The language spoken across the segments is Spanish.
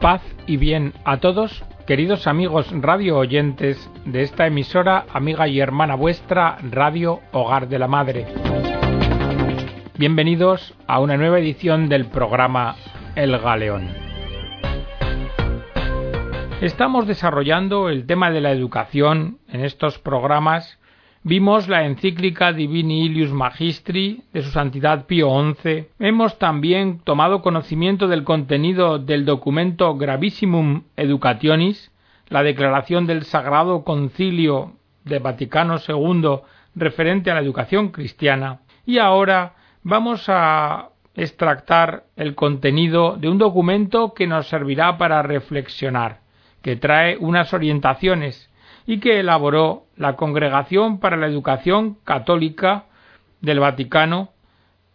Paz y bien a todos, queridos amigos radio oyentes de esta emisora, amiga y hermana vuestra, Radio Hogar de la Madre. Bienvenidos a una nueva edición del programa El Galeón. Estamos desarrollando el tema de la educación en estos programas Vimos la encíclica Divini Ilius Magistri de su Santidad Pío XI. Hemos también tomado conocimiento del contenido del documento Gravissimum Educationis, la declaración del Sagrado Concilio de Vaticano II referente a la educación cristiana. Y ahora vamos a extractar el contenido de un documento que nos servirá para reflexionar, que trae unas orientaciones y que elaboró la Congregación para la Educación Católica del Vaticano,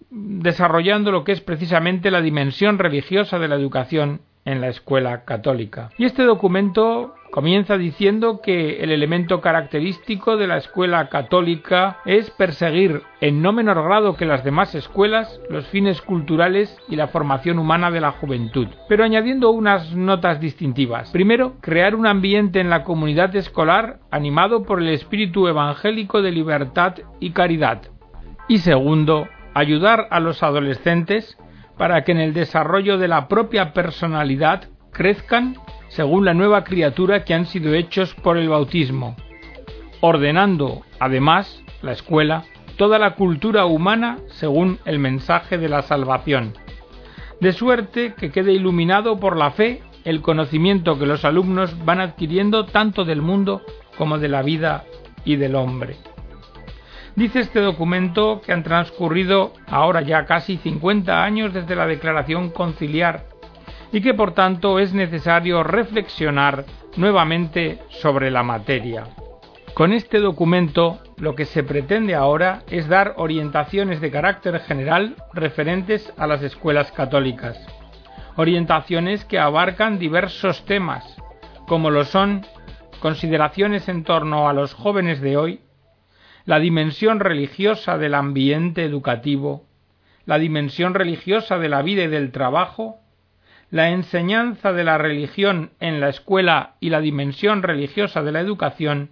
desarrollando lo que es precisamente la dimensión religiosa de la educación en la escuela católica. Y este documento comienza diciendo que el elemento característico de la escuela católica es perseguir en no menor grado que las demás escuelas los fines culturales y la formación humana de la juventud, pero añadiendo unas notas distintivas. Primero, crear un ambiente en la comunidad escolar animado por el espíritu evangélico de libertad y caridad. Y segundo, ayudar a los adolescentes para que en el desarrollo de la propia personalidad crezcan según la nueva criatura que han sido hechos por el bautismo, ordenando, además, la escuela, toda la cultura humana según el mensaje de la salvación, de suerte que quede iluminado por la fe el conocimiento que los alumnos van adquiriendo tanto del mundo como de la vida y del hombre. Dice este documento que han transcurrido ahora ya casi 50 años desde la declaración conciliar y que por tanto es necesario reflexionar nuevamente sobre la materia. Con este documento lo que se pretende ahora es dar orientaciones de carácter general referentes a las escuelas católicas, orientaciones que abarcan diversos temas, como lo son consideraciones en torno a los jóvenes de hoy, la dimensión religiosa del ambiente educativo, la dimensión religiosa de la vida y del trabajo, la enseñanza de la religión en la escuela y la dimensión religiosa de la educación,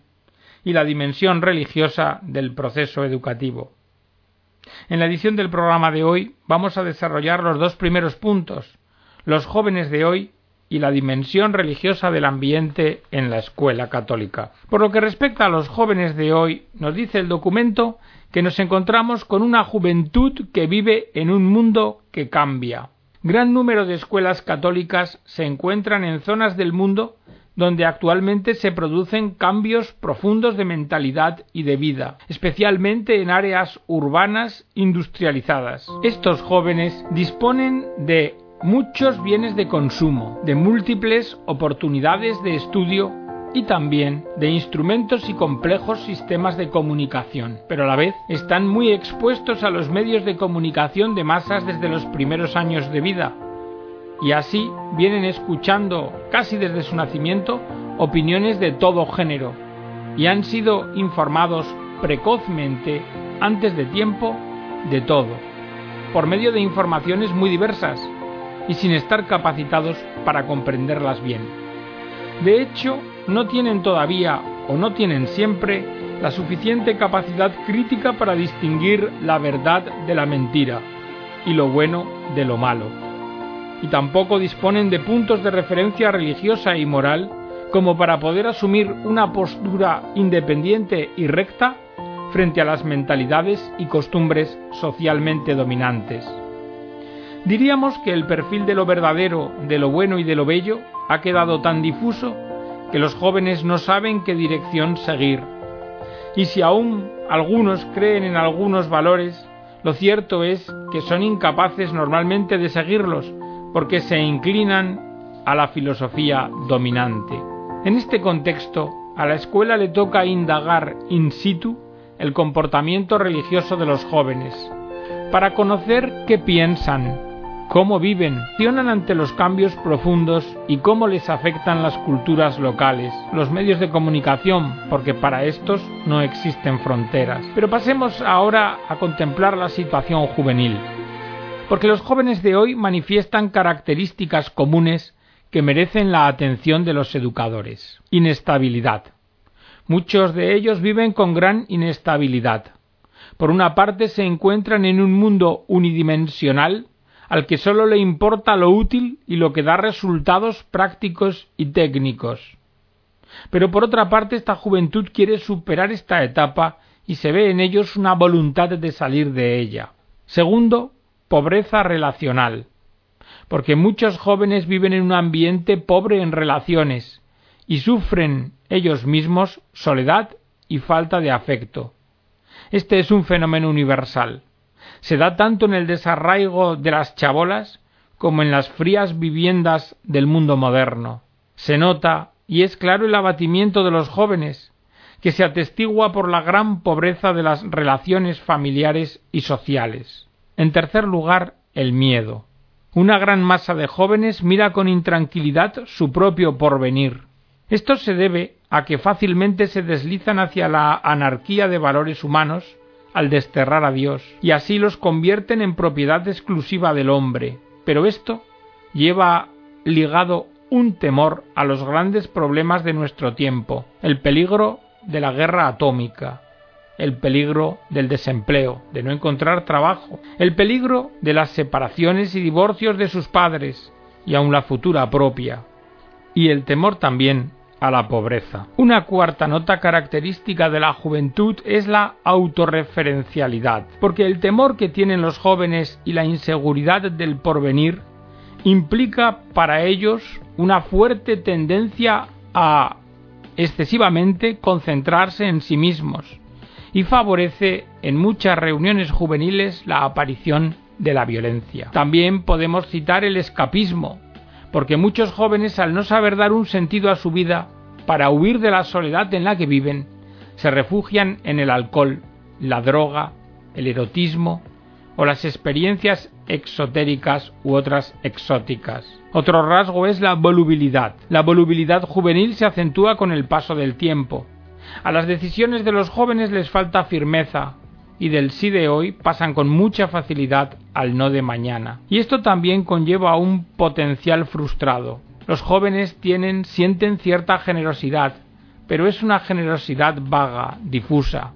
y la dimensión religiosa del proceso educativo. En la edición del programa de hoy vamos a desarrollar los dos primeros puntos, los jóvenes de hoy y la dimensión religiosa del ambiente en la escuela católica. Por lo que respecta a los jóvenes de hoy, nos dice el documento que nos encontramos con una juventud que vive en un mundo que cambia. Gran número de escuelas católicas se encuentran en zonas del mundo donde actualmente se producen cambios profundos de mentalidad y de vida, especialmente en áreas urbanas industrializadas. Estos jóvenes disponen de muchos bienes de consumo, de múltiples oportunidades de estudio y también de instrumentos y complejos sistemas de comunicación, pero a la vez están muy expuestos a los medios de comunicación de masas desde los primeros años de vida, y así vienen escuchando casi desde su nacimiento opiniones de todo género, y han sido informados precozmente, antes de tiempo, de todo, por medio de informaciones muy diversas, y sin estar capacitados para comprenderlas bien. De hecho, no tienen todavía o no tienen siempre la suficiente capacidad crítica para distinguir la verdad de la mentira y lo bueno de lo malo. Y tampoco disponen de puntos de referencia religiosa y moral como para poder asumir una postura independiente y recta frente a las mentalidades y costumbres socialmente dominantes. Diríamos que el perfil de lo verdadero, de lo bueno y de lo bello ha quedado tan difuso que los jóvenes no saben qué dirección seguir. Y si aún algunos creen en algunos valores, lo cierto es que son incapaces normalmente de seguirlos porque se inclinan a la filosofía dominante. En este contexto, a la escuela le toca indagar in situ el comportamiento religioso de los jóvenes, para conocer qué piensan, cómo viven, accionan ante los cambios profundos y cómo les afectan las culturas locales, los medios de comunicación, porque para estos no existen fronteras. Pero pasemos ahora a contemplar la situación juvenil, porque los jóvenes de hoy manifiestan características comunes que merecen la atención de los educadores. Inestabilidad. Muchos de ellos viven con gran inestabilidad. Por una parte se encuentran en un mundo unidimensional al que sólo le importa lo útil y lo que da resultados prácticos y técnicos. Pero por otra parte esta juventud quiere superar esta etapa y se ve en ellos una voluntad de salir de ella. Segundo, pobreza relacional, porque muchos jóvenes viven en un ambiente pobre en relaciones y sufren ellos mismos soledad y falta de afecto. Este es un fenómeno universal se da tanto en el desarraigo de las chabolas como en las frías viviendas del mundo moderno. Se nota y es claro el abatimiento de los jóvenes, que se atestigua por la gran pobreza de las relaciones familiares y sociales. En tercer lugar, el miedo. Una gran masa de jóvenes mira con intranquilidad su propio porvenir. Esto se debe a que fácilmente se deslizan hacia la anarquía de valores humanos al desterrar a Dios, y así los convierten en propiedad exclusiva del hombre. Pero esto lleva ligado un temor a los grandes problemas de nuestro tiempo, el peligro de la guerra atómica, el peligro del desempleo, de no encontrar trabajo, el peligro de las separaciones y divorcios de sus padres, y aun la futura propia, y el temor también a la pobreza. Una cuarta nota característica de la juventud es la autorreferencialidad, porque el temor que tienen los jóvenes y la inseguridad del porvenir implica para ellos una fuerte tendencia a excesivamente concentrarse en sí mismos y favorece en muchas reuniones juveniles la aparición de la violencia. También podemos citar el escapismo, porque muchos jóvenes al no saber dar un sentido a su vida, para huir de la soledad en la que viven, se refugian en el alcohol, la droga, el erotismo o las experiencias exotéricas u otras exóticas. Otro rasgo es la volubilidad. La volubilidad juvenil se acentúa con el paso del tiempo. A las decisiones de los jóvenes les falta firmeza, y del sí de hoy pasan con mucha facilidad al no de mañana. Y esto también conlleva a un potencial frustrado. Los jóvenes tienen, sienten cierta generosidad, pero es una generosidad vaga, difusa.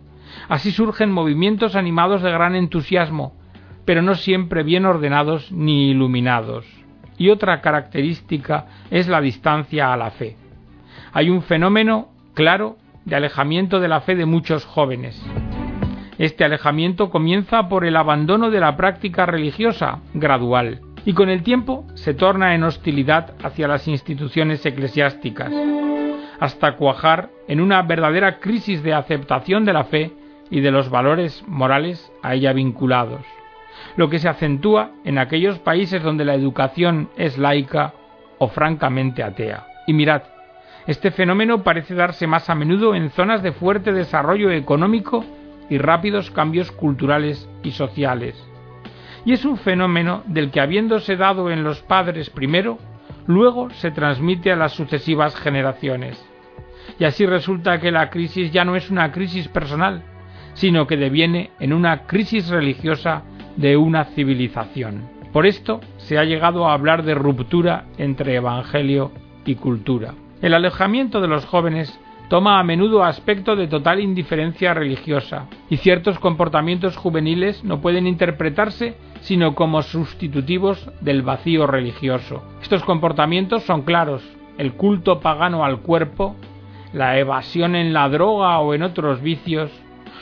Así surgen movimientos animados de gran entusiasmo, pero no siempre bien ordenados ni iluminados. Y otra característica es la distancia a la fe. Hay un fenómeno claro de alejamiento de la fe de muchos jóvenes. Este alejamiento comienza por el abandono de la práctica religiosa, gradual, y con el tiempo se torna en hostilidad hacia las instituciones eclesiásticas, hasta cuajar en una verdadera crisis de aceptación de la fe y de los valores morales a ella vinculados, lo que se acentúa en aquellos países donde la educación es laica o francamente atea. Y mirad, este fenómeno parece darse más a menudo en zonas de fuerte desarrollo económico y rápidos cambios culturales y sociales. Y es un fenómeno del que habiéndose dado en los padres primero, luego se transmite a las sucesivas generaciones. Y así resulta que la crisis ya no es una crisis personal, sino que deviene en una crisis religiosa de una civilización. Por esto se ha llegado a hablar de ruptura entre evangelio y cultura. El alejamiento de los jóvenes toma a menudo aspecto de total indiferencia religiosa, y ciertos comportamientos juveniles no pueden interpretarse sino como sustitutivos del vacío religioso. Estos comportamientos son claros, el culto pagano al cuerpo, la evasión en la droga o en otros vicios,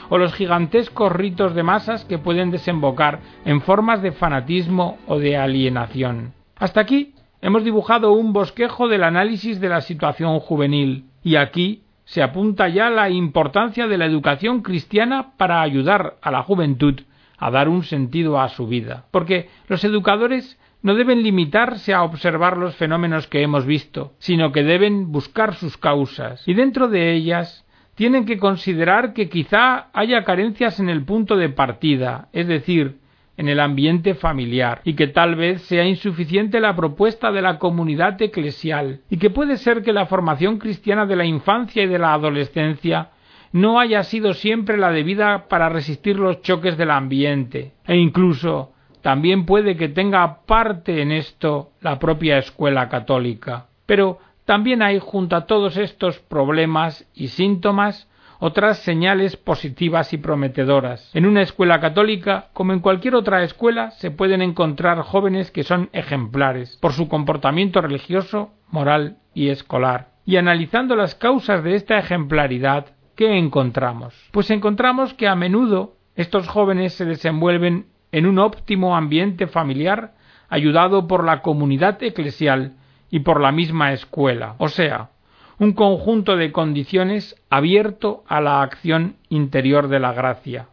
o los gigantescos ritos de masas que pueden desembocar en formas de fanatismo o de alienación. Hasta aquí hemos dibujado un bosquejo del análisis de la situación juvenil, y aquí se apunta ya la importancia de la educación cristiana para ayudar a la juventud a dar un sentido a su vida. Porque los educadores no deben limitarse a observar los fenómenos que hemos visto, sino que deben buscar sus causas, y dentro de ellas tienen que considerar que quizá haya carencias en el punto de partida, es decir, en el ambiente familiar, y que tal vez sea insuficiente la propuesta de la comunidad eclesial, y que puede ser que la formación cristiana de la infancia y de la adolescencia no haya sido siempre la debida para resistir los choques del ambiente, e incluso también puede que tenga parte en esto la propia escuela católica. Pero también hay junto a todos estos problemas y síntomas otras señales positivas y prometedoras. En una escuela católica, como en cualquier otra escuela, se pueden encontrar jóvenes que son ejemplares por su comportamiento religioso, moral y escolar. Y analizando las causas de esta ejemplaridad, ¿qué encontramos? Pues encontramos que a menudo estos jóvenes se desenvuelven en un óptimo ambiente familiar ayudado por la comunidad eclesial y por la misma escuela, o sea, un conjunto de condiciones abierto a la acción interior de la gracia.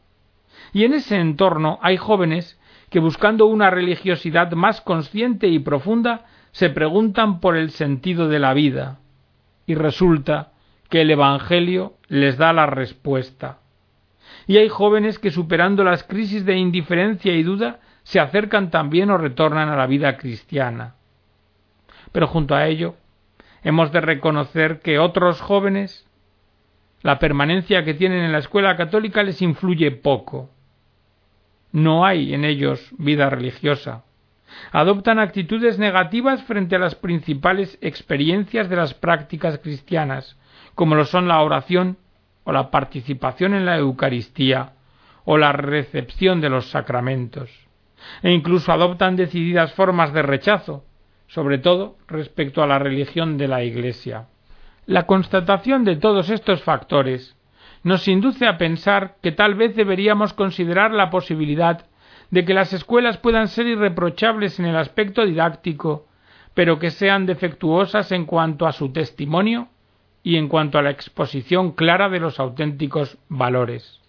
Y en ese entorno hay jóvenes que buscando una religiosidad más consciente y profunda se preguntan por el sentido de la vida, y resulta que el Evangelio les da la respuesta. Y hay jóvenes que superando las crisis de indiferencia y duda se acercan también o retornan a la vida cristiana. Pero junto a ello hemos de reconocer que otros jóvenes la permanencia que tienen en la escuela católica les influye poco. No hay en ellos vida religiosa. Adoptan actitudes negativas frente a las principales experiencias de las prácticas cristianas, como lo son la oración o la participación en la Eucaristía o la recepción de los sacramentos, e incluso adoptan decididas formas de rechazo, sobre todo respecto a la religión de la Iglesia. La constatación de todos estos factores nos induce a pensar que tal vez deberíamos considerar la posibilidad de que las escuelas puedan ser irreprochables en el aspecto didáctico, pero que sean defectuosas en cuanto a su testimonio y en cuanto a la exposición clara de los auténticos valores.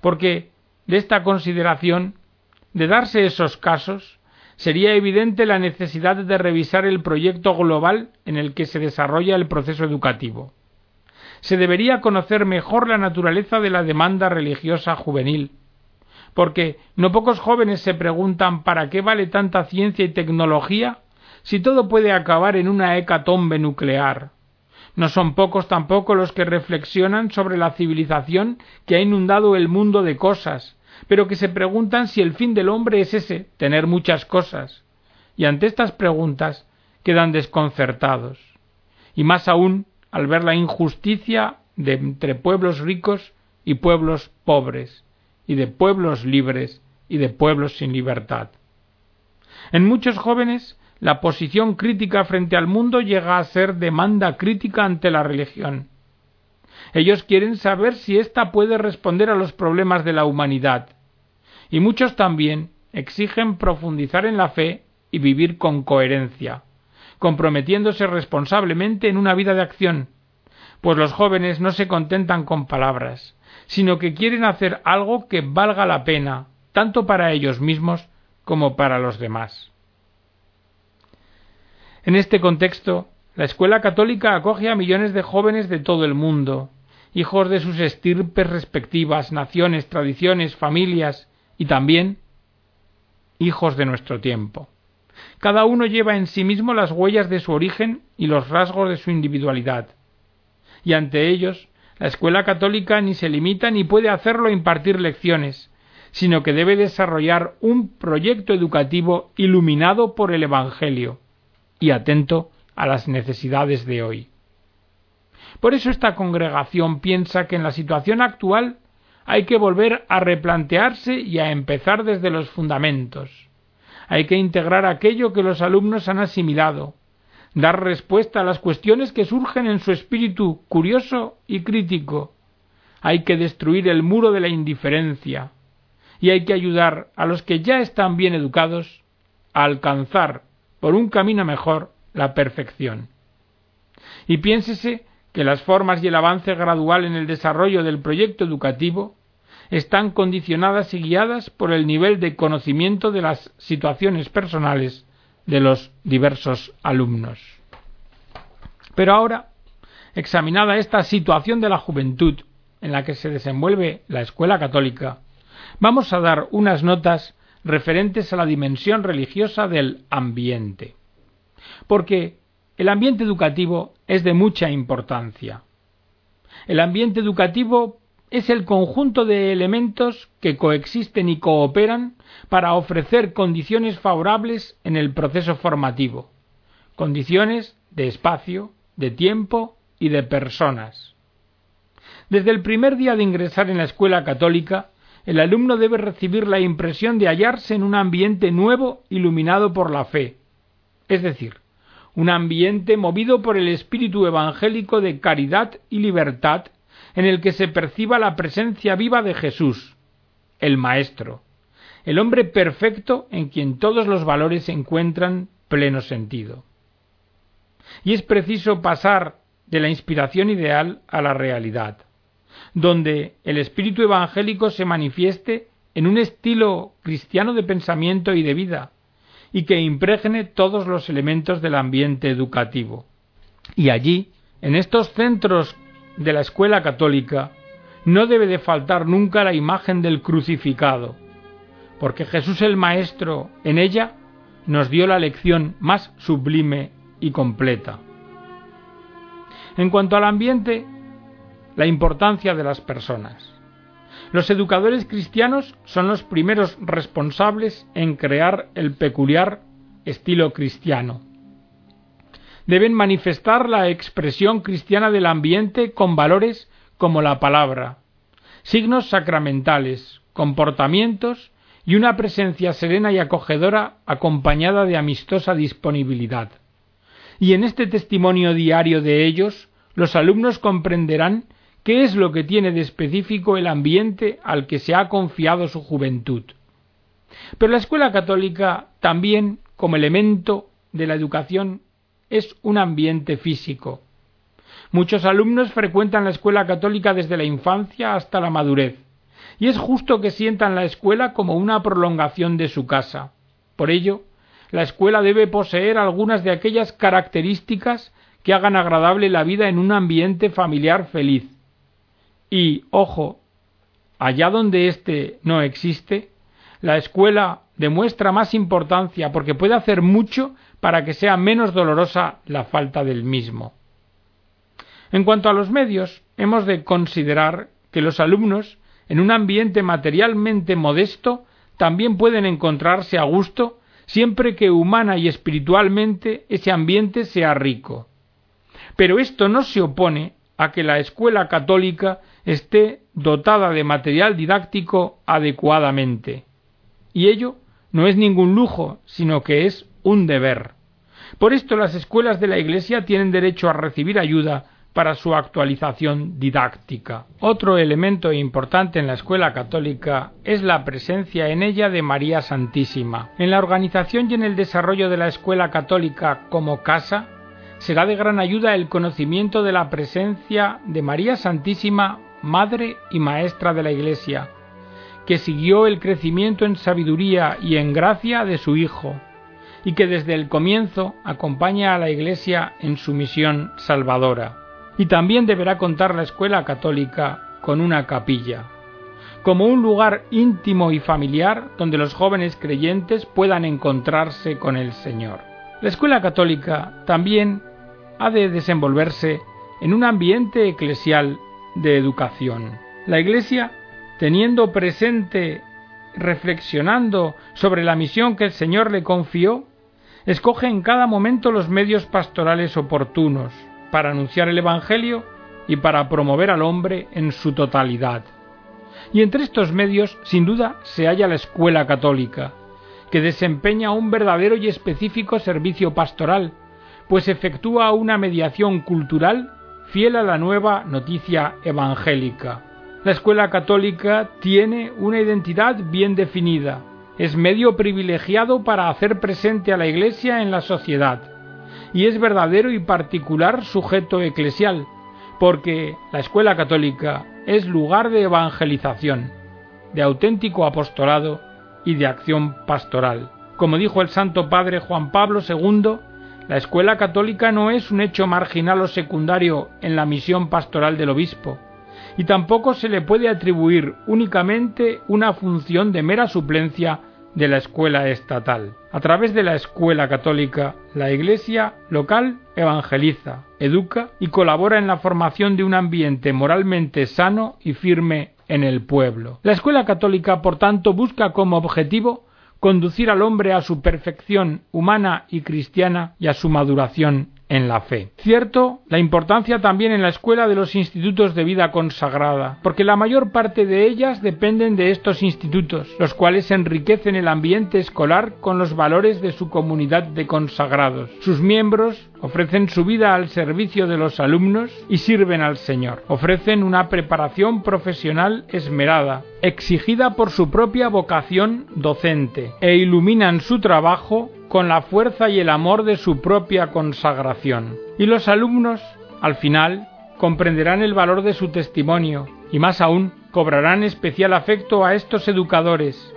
Porque de esta consideración, de darse esos casos, sería evidente la necesidad de revisar el proyecto global en el que se desarrolla el proceso educativo. Se debería conocer mejor la naturaleza de la demanda religiosa juvenil, porque no pocos jóvenes se preguntan para qué vale tanta ciencia y tecnología si todo puede acabar en una hecatombe nuclear. No son pocos tampoco los que reflexionan sobre la civilización que ha inundado el mundo de cosas, pero que se preguntan si el fin del hombre es ese, tener muchas cosas. Y ante estas preguntas quedan desconcertados. Y más aún al ver la injusticia de entre pueblos ricos y pueblos pobres, y de pueblos libres y de pueblos sin libertad. En muchos jóvenes la posición crítica frente al mundo llega a ser demanda crítica ante la religión. Ellos quieren saber si ésta puede responder a los problemas de la humanidad. Y muchos también exigen profundizar en la fe y vivir con coherencia, comprometiéndose responsablemente en una vida de acción, pues los jóvenes no se contentan con palabras, sino que quieren hacer algo que valga la pena, tanto para ellos mismos como para los demás. En este contexto, la escuela católica acoge a millones de jóvenes de todo el mundo, hijos de sus estirpes respectivas, naciones, tradiciones, familias y también hijos de nuestro tiempo. Cada uno lleva en sí mismo las huellas de su origen y los rasgos de su individualidad. Y ante ellos, la escuela católica ni se limita ni puede hacerlo a impartir lecciones, sino que debe desarrollar un proyecto educativo iluminado por el Evangelio y atento a las necesidades de hoy. Por eso esta congregación piensa que en la situación actual hay que volver a replantearse y a empezar desde los fundamentos. Hay que integrar aquello que los alumnos han asimilado, dar respuesta a las cuestiones que surgen en su espíritu curioso y crítico. Hay que destruir el muro de la indiferencia y hay que ayudar a los que ya están bien educados a alcanzar por un camino mejor la perfección. Y piénsese que las formas y el avance gradual en el desarrollo del proyecto educativo están condicionadas y guiadas por el nivel de conocimiento de las situaciones personales de los diversos alumnos. Pero ahora, examinada esta situación de la juventud en la que se desenvuelve la escuela católica, vamos a dar unas notas referentes a la dimensión religiosa del ambiente. Porque el ambiente educativo es de mucha importancia. El ambiente educativo es el conjunto de elementos que coexisten y cooperan para ofrecer condiciones favorables en el proceso formativo, condiciones de espacio, de tiempo y de personas. Desde el primer día de ingresar en la escuela católica, el alumno debe recibir la impresión de hallarse en un ambiente nuevo iluminado por la fe, es decir, un ambiente movido por el espíritu evangélico de caridad y libertad en el que se perciba la presencia viva de Jesús, el Maestro, el hombre perfecto en quien todos los valores encuentran pleno sentido. Y es preciso pasar de la inspiración ideal a la realidad, donde el espíritu evangélico se manifieste en un estilo cristiano de pensamiento y de vida, y que impregne todos los elementos del ambiente educativo. Y allí, en estos centros de la escuela católica, no debe de faltar nunca la imagen del crucificado, porque Jesús el Maestro en ella nos dio la lección más sublime y completa. En cuanto al ambiente, la importancia de las personas. Los educadores cristianos son los primeros responsables en crear el peculiar estilo cristiano. Deben manifestar la expresión cristiana del ambiente con valores como la palabra, signos sacramentales, comportamientos y una presencia serena y acogedora acompañada de amistosa disponibilidad. Y en este testimonio diario de ellos, los alumnos comprenderán qué es lo que tiene de específico el ambiente al que se ha confiado su juventud. Pero la escuela católica también, como elemento de la educación, es un ambiente físico. Muchos alumnos frecuentan la escuela católica desde la infancia hasta la madurez, y es justo que sientan la escuela como una prolongación de su casa. Por ello, la escuela debe poseer algunas de aquellas características que hagan agradable la vida en un ambiente familiar feliz, y, ojo, allá donde éste no existe, la escuela demuestra más importancia porque puede hacer mucho para que sea menos dolorosa la falta del mismo. En cuanto a los medios, hemos de considerar que los alumnos, en un ambiente materialmente modesto, también pueden encontrarse a gusto siempre que humana y espiritualmente ese ambiente sea rico. Pero esto no se opone a que la escuela católica esté dotada de material didáctico adecuadamente. Y ello no es ningún lujo, sino que es un deber. Por esto las escuelas de la Iglesia tienen derecho a recibir ayuda para su actualización didáctica. Otro elemento importante en la escuela católica es la presencia en ella de María Santísima. En la organización y en el desarrollo de la escuela católica como casa, será de gran ayuda el conocimiento de la presencia de María Santísima madre y maestra de la Iglesia, que siguió el crecimiento en sabiduría y en gracia de su Hijo, y que desde el comienzo acompaña a la Iglesia en su misión salvadora. Y también deberá contar la escuela católica con una capilla, como un lugar íntimo y familiar donde los jóvenes creyentes puedan encontrarse con el Señor. La escuela católica también ha de desenvolverse en un ambiente eclesial de educación. La Iglesia, teniendo presente, reflexionando sobre la misión que el Señor le confió, escoge en cada momento los medios pastorales oportunos para anunciar el Evangelio y para promover al hombre en su totalidad. Y entre estos medios, sin duda, se halla la escuela católica, que desempeña un verdadero y específico servicio pastoral, pues efectúa una mediación cultural fiel a la nueva noticia evangélica. La escuela católica tiene una identidad bien definida, es medio privilegiado para hacer presente a la Iglesia en la sociedad, y es verdadero y particular sujeto eclesial, porque la escuela católica es lugar de evangelización, de auténtico apostolado y de acción pastoral. Como dijo el Santo Padre Juan Pablo II, la escuela católica no es un hecho marginal o secundario en la misión pastoral del obispo, y tampoco se le puede atribuir únicamente una función de mera suplencia de la escuela estatal. A través de la escuela católica, la Iglesia local evangeliza, educa y colabora en la formación de un ambiente moralmente sano y firme en el pueblo. La escuela católica, por tanto, busca como objetivo conducir al hombre a su perfección humana y cristiana y a su maduración en la fe. Cierto, la importancia también en la escuela de los institutos de vida consagrada, porque la mayor parte de ellas dependen de estos institutos, los cuales enriquecen el ambiente escolar con los valores de su comunidad de consagrados. Sus miembros ofrecen su vida al servicio de los alumnos y sirven al Señor. Ofrecen una preparación profesional esmerada, exigida por su propia vocación docente, e iluminan su trabajo con la fuerza y el amor de su propia consagración. Y los alumnos, al final, comprenderán el valor de su testimonio y más aún cobrarán especial afecto a estos educadores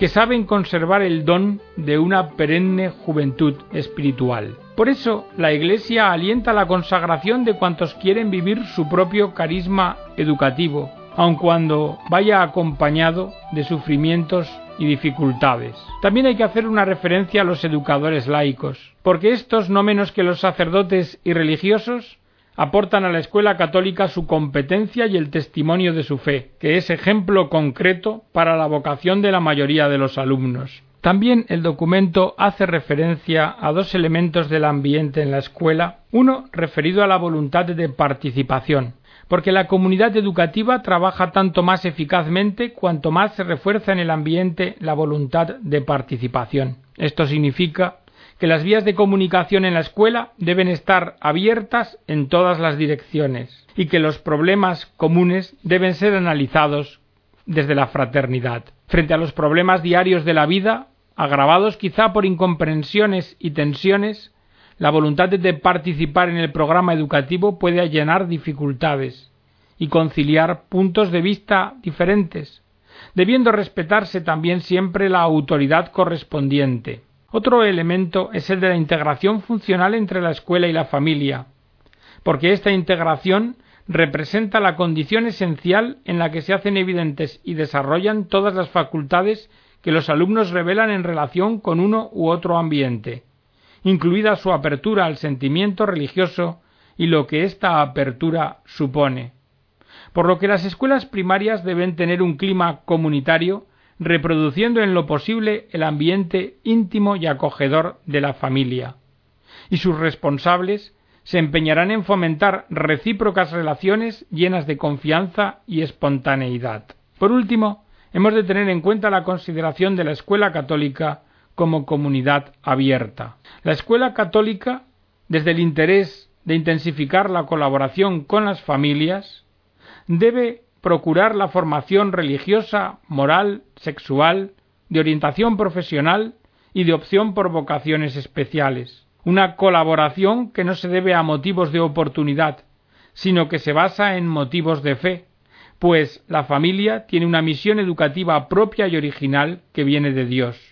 que saben conservar el don de una perenne juventud espiritual. Por eso la Iglesia alienta la consagración de cuantos quieren vivir su propio carisma educativo, aun cuando vaya acompañado de sufrimientos y dificultades. También hay que hacer una referencia a los educadores laicos, porque estos, no menos que los sacerdotes y religiosos, aportan a la escuela católica su competencia y el testimonio de su fe, que es ejemplo concreto para la vocación de la mayoría de los alumnos. También el documento hace referencia a dos elementos del ambiente en la escuela, uno referido a la voluntad de participación, porque la comunidad educativa trabaja tanto más eficazmente cuanto más se refuerza en el ambiente la voluntad de participación. Esto significa que las vías de comunicación en la escuela deben estar abiertas en todas las direcciones y que los problemas comunes deben ser analizados desde la fraternidad. Frente a los problemas diarios de la vida, agravados quizá por incomprensiones y tensiones, la voluntad de participar en el programa educativo puede allanar dificultades y conciliar puntos de vista diferentes, debiendo respetarse también siempre la autoridad correspondiente. Otro elemento es el de la integración funcional entre la escuela y la familia, porque esta integración representa la condición esencial en la que se hacen evidentes y desarrollan todas las facultades que los alumnos revelan en relación con uno u otro ambiente, incluida su apertura al sentimiento religioso y lo que esta apertura supone. Por lo que las escuelas primarias deben tener un clima comunitario, reproduciendo en lo posible el ambiente íntimo y acogedor de la familia. Y sus responsables se empeñarán en fomentar recíprocas relaciones llenas de confianza y espontaneidad. Por último, hemos de tener en cuenta la consideración de la escuela católica como comunidad abierta. La escuela católica, desde el interés de intensificar la colaboración con las familias, debe procurar la formación religiosa, moral, sexual, de orientación profesional y de opción por vocaciones especiales. Una colaboración que no se debe a motivos de oportunidad, sino que se basa en motivos de fe, pues la familia tiene una misión educativa propia y original que viene de Dios.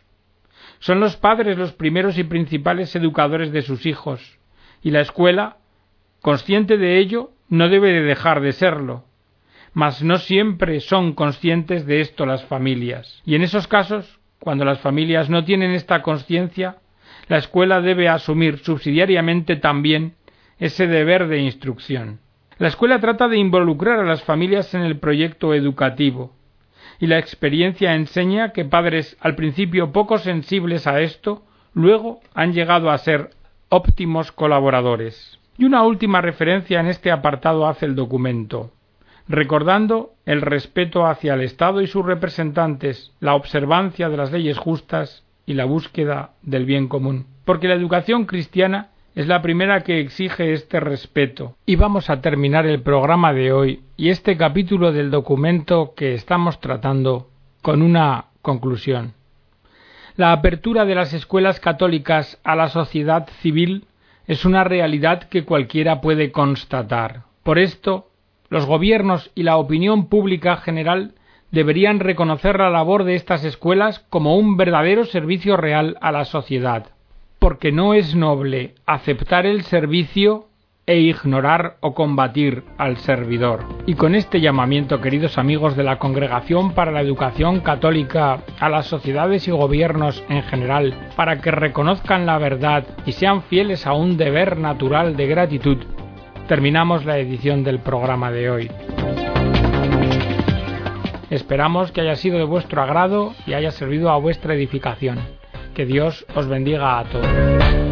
Son los padres los primeros y principales educadores de sus hijos, y la escuela, consciente de ello, no debe de dejar de serlo. Mas no siempre son conscientes de esto las familias. Y en esos casos, cuando las familias no tienen esta conciencia, la escuela debe asumir subsidiariamente también ese deber de instrucción. La escuela trata de involucrar a las familias en el proyecto educativo, y la experiencia enseña que padres al principio poco sensibles a esto, luego han llegado a ser óptimos colaboradores. Y una última referencia en este apartado hace el documento, recordando el respeto hacia el Estado y sus representantes, la observancia de las leyes justas y la búsqueda del bien común. Porque la educación cristiana es la primera que exige este respeto. Y vamos a terminar el programa de hoy y este capítulo del documento que estamos tratando con una conclusión. La apertura de las escuelas católicas a la sociedad civil es una realidad que cualquiera puede constatar. Por esto, los gobiernos y la opinión pública general deberían reconocer la labor de estas escuelas como un verdadero servicio real a la sociedad porque no es noble aceptar el servicio e ignorar o combatir al servidor. Y con este llamamiento, queridos amigos de la Congregación para la Educación Católica, a las sociedades y gobiernos en general, para que reconozcan la verdad y sean fieles a un deber natural de gratitud, terminamos la edición del programa de hoy. Esperamos que haya sido de vuestro agrado y haya servido a vuestra edificación. Que Dios os bendiga a todos.